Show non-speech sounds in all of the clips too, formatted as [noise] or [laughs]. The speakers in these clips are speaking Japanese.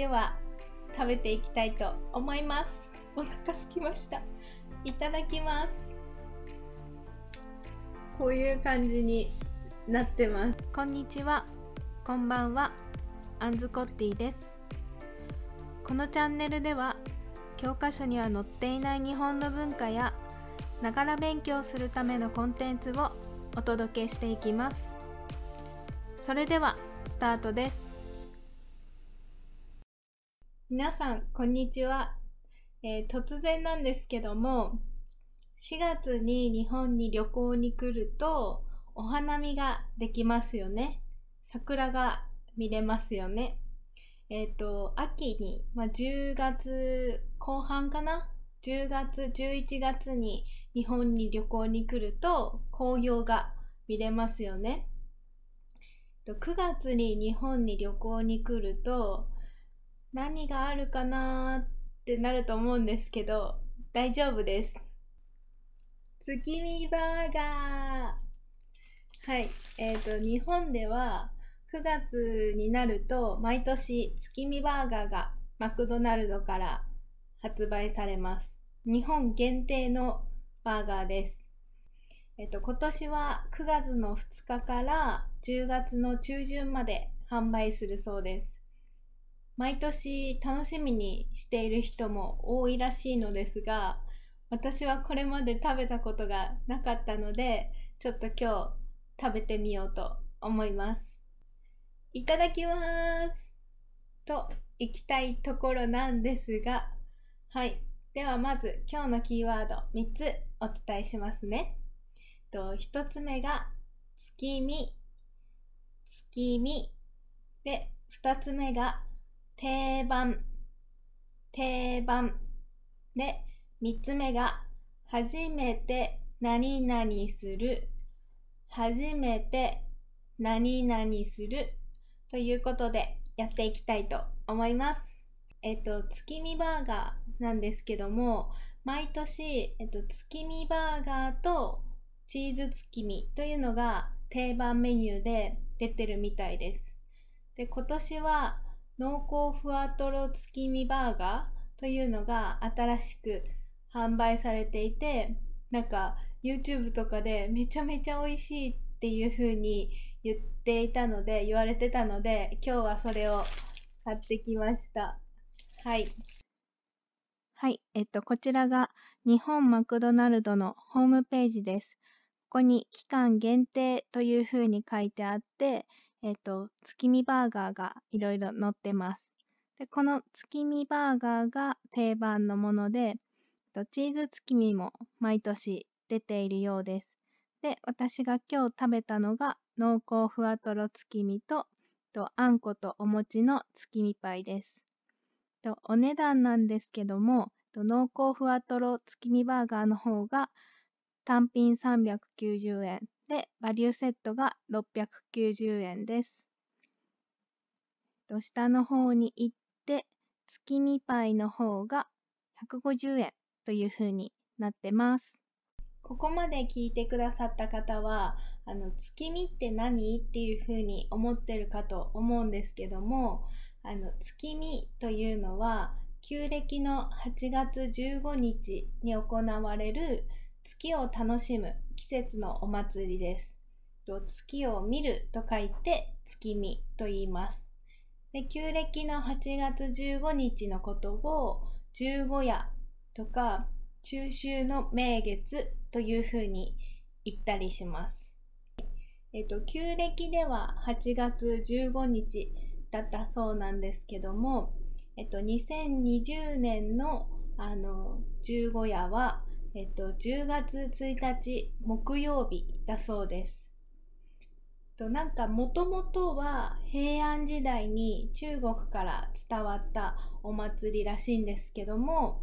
では食べていきたいと思います。お腹すきました。いただきます。こういう感じになってます。こんにちは。こんばんは。アンズコッティです。このチャンネルでは教科書には載っていない日本の文化やながら勉強するためのコンテンツをお届けしていきます。それではスタートです。皆さんこんにちは、えー、突然なんですけども4月に日本に旅行に来るとお花見ができますよね。桜が見れますよね。えっ、ー、と秋に、まあ、10月後半かな？10月11月に日本に旅行に来ると紅葉が見れますよね。9月に日本に旅行に来ると何があるかなってなると思うんですけど大丈夫です。月見バーガー。はい。えっ、ー、と日本では9月になると毎年月見バーガーがマクドナルドから発売されます。日本限定のバーガーです。えっと、今年は9月の2日から10月の中旬まで販売するそうです。毎年楽しみにしている人も多いらしいのですが、私はこれまで食べたことがなかったので、ちょっと今日食べてみようと思います。いただきますと行きたいところなんですが、はい。ではまず今日のキーワード3つお伝えしますね。と、一つ目が月見、月見。で、二つ目が定番、定番。で、三つ目が初めて何々する、初めて何々するということでやっていきたいと思います。えっと、月見バーガーなんですけども、毎年、えっと、月見バーガーとチーズ月見というのが定番メニューで出てるみたいです。で、今年は濃厚ふわとろ月見バーガーというのが新しく販売されていて、なんか YouTube とかでめちゃめちゃ美味しいっていう風に言っていたので、言われてたので、今日はそれを買ってきました。はい。はい、えっと、こちらが日本マクドナルドのホームページです。ここに期間限定というふうに書いてあって、えっ、と、月見バーガーがいろいろ載ってます。で、この月見バーガーが定番のもので、チーズ月見も毎年出ているようです。で、私が今日食べたのが濃厚ふわとろ月見と、とあんことお餅の月見パイです。とお値段なんですけども、と濃厚ふわとろ月見バーガーの方が単品390円で、バリューセットが690円です。下の方に行って、月見パイの方が150円という風になってます。ここまで聞いてくださった方は、あの月見って何？っていう風に思ってるかと思うんですけども、あの月見というのは、旧暦の8月15日に行われる月を楽しむ季節のお祭りです。月を見ると書いて月見と言います。で旧暦の8月15日のことを十五夜とか中秋の名月というふうに言ったりします。えっと、旧暦では8月15日だったそうなんですけども、えっと、2020年のあの十五夜はえっと、10月1日木曜日だそうです。となんかもともとは平安時代に中国から伝わったお祭りらしいんですけども、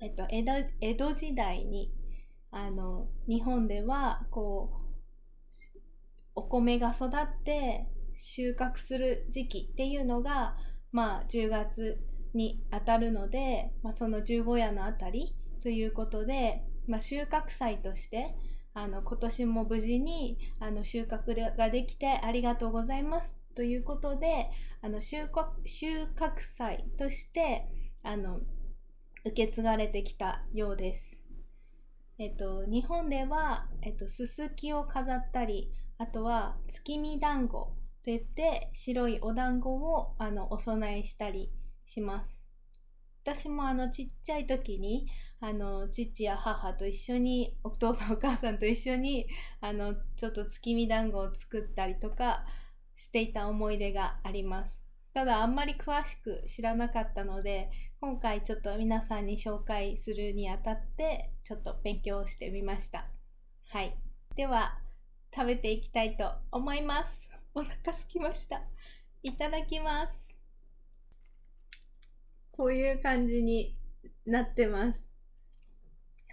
えっと、江戸江戸時代にあの日本ではこうお米が育って収穫する時期っていうのが、まあ、10月にあたるので、まあ、その十五夜のあたりということで、まあ、収穫祭としてあの今年も無事にあの収穫ができてありがとうございますということであの収穫収穫祭としてあの受け継がれてきたようです。えっと、日本では、えっと、すすきを飾ったりあとは月見団子といって白いお団子をあのお供えしたりします。私もあのちっちゃい時にあの父や母と一緒にお父さんお母さんと一緒にあのちょっと月見団子を作ったりとかしていた思い出があります。ただあんまり詳しく知らなかったので今回ちょっと皆さんに紹介するにあたってちょっと勉強してみました。はい。では食べていきたいと思います。お腹すきました。いただきます。こういう感じになってます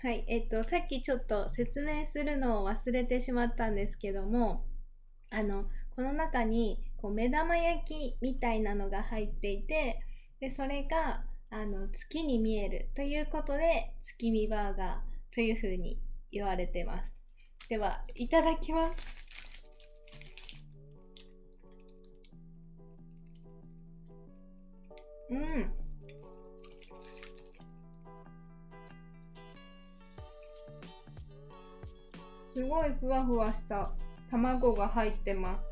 はい、えっと、さっきちょっと説明するのを忘れてしまったんですけども、あの、この中にこう目玉焼きみたいなのが入っていて、で、それが、あの、月に見えるということで、月見バーガーというふうに言われてます。では、いただきます。うん。ごいふわふわした卵が入ってます。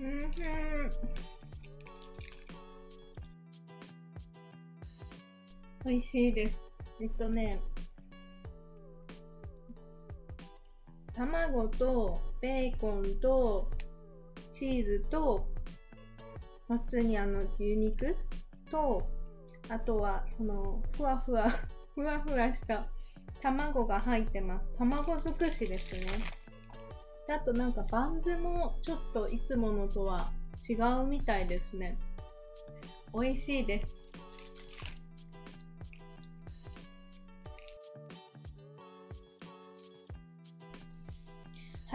うんふん。美味しいです。えっとね、卵とベーコンとチーズと普通にあの牛肉とあとはそのふわふわ [laughs] ふわふわした卵が入ってます。卵尽くしですね。であとなんかバンズもちょっといつものとは違うみたいですね。美味しいです。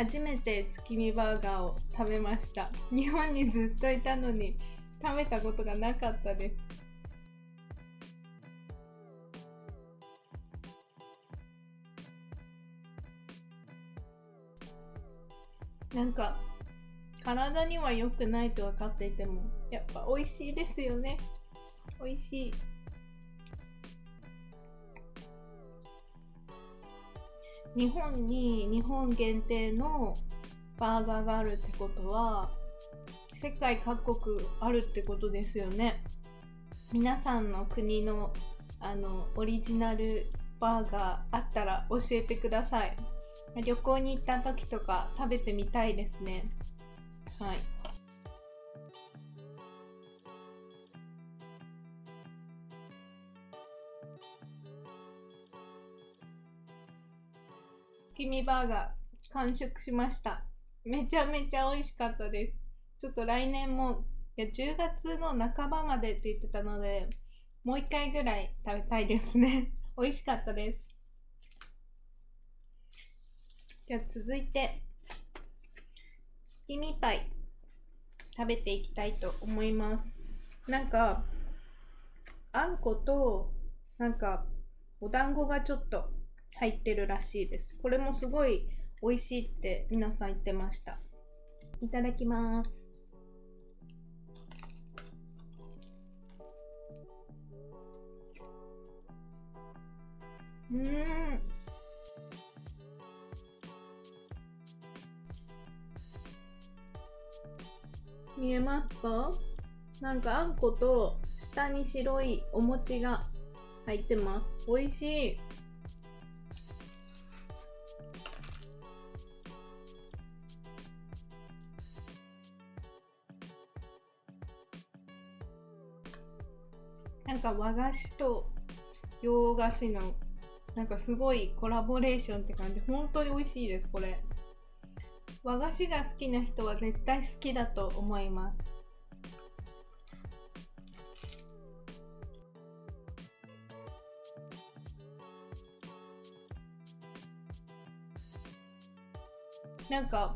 初めて月見バーガーを食べました。日本にずっといたのに食べたことがなかったです。なんか体には良くないと分かっていてもやっぱ美味しいですよね。美味しい。日本に日本限定のバーガーがあるってことは世界各国あるってことですよね。皆さんの国のあのオリジナルバーガーあったら教えてください。旅行に行った時とか食べてみたいですね。はい。月見バーガー完食しました。めちゃめちゃ美味しかったです。ちょっと来年もいや10月の半ばまでって言ってたのでもう一回ぐらい食べたいですね。[laughs] 美味しかったです。じゃあ続いて月見パイ食べていきたいと思います。なんかあんことなんかお団子がちょっと入ってるらしいです。これもすごい美味しいって皆さん言ってました。いただきます。うーん。見えますか？なんかあんこと下に白いお餅が入ってます。美味しい。か和菓子と洋菓子のなんかすごいコラボレーションって感じ。本当に美味しいですこれ。和菓子が好きな人は絶対好きだと思います。なんか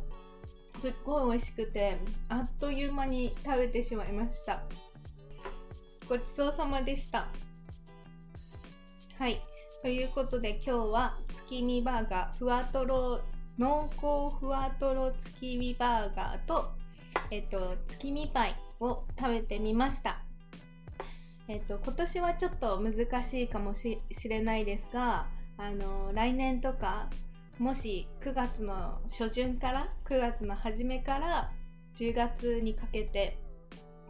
すっごい美味しくてあっという間に食べてしまいました。ごちそうさまでしたはい。ということで今日は月見バーガー、ふわとろ、濃厚ふわとろ月見バーガーと、えっと、月見パイを食べてみました。えっと、今年はちょっと難しいかもしれないですが、あの、来年とか、もし9月の初旬から、9月の初めから10月にかけて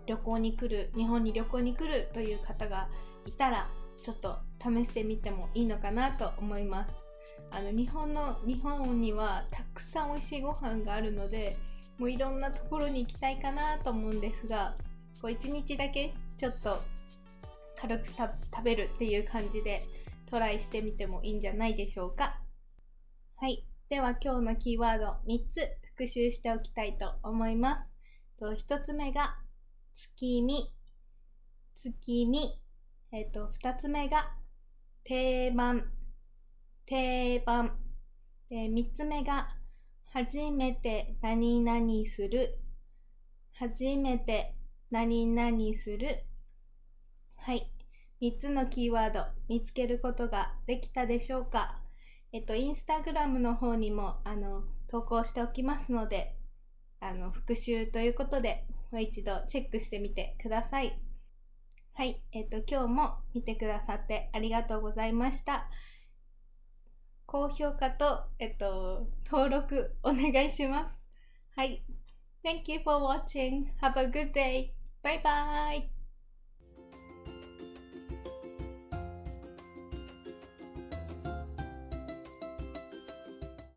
旅行に来る、日本に旅行に来るという方がいたら、ちょっと試してみてもいいのかなと思います。あの日本の日本にはたくさん美味しいご飯があるのでもういろんなところに行きたいかなと思うんですがこう1日だけちょっと軽く食べるっていう感じでトライしてみてもいいんじゃないでしょうか。はい。では今日のキーワード3つ復習しておきたいと思います。1つ目が月見。月見。えっ、と2つ目が定番。定番。で3つ目が初めて何々する。初めて何々する。はい。3つのキーワード。見つけることができたでしょうか。えっとインスタグラムの方にもあの投稿しておきますのであの復習ということでもう一度チェックしてみてくださいはいえっと今日も見てくださってありがとうございました高評価と、えっと、登録お願いします。はい。Thank you for watching. Have a good day. Bye bye.